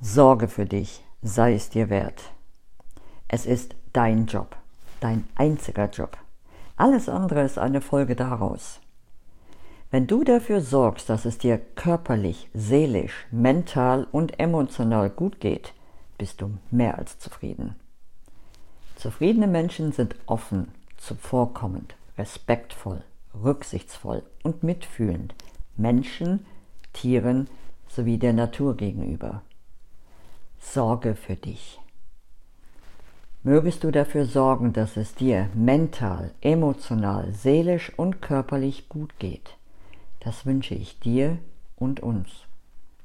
Sorge für dich, sei es dir wert. Es ist dein Job, dein einziger Job. Alles andere ist eine Folge daraus. Wenn du dafür sorgst, dass es dir körperlich, seelisch, mental und emotional gut geht, bist du mehr als zufrieden. Zufriedene Menschen sind offen, zuvorkommend, respektvoll, rücksichtsvoll und mitfühlend Menschen, Tieren sowie der Natur gegenüber. Sorge für dich. Mögest du dafür sorgen, dass es dir mental, emotional, seelisch und körperlich gut geht. Das wünsche ich dir und uns.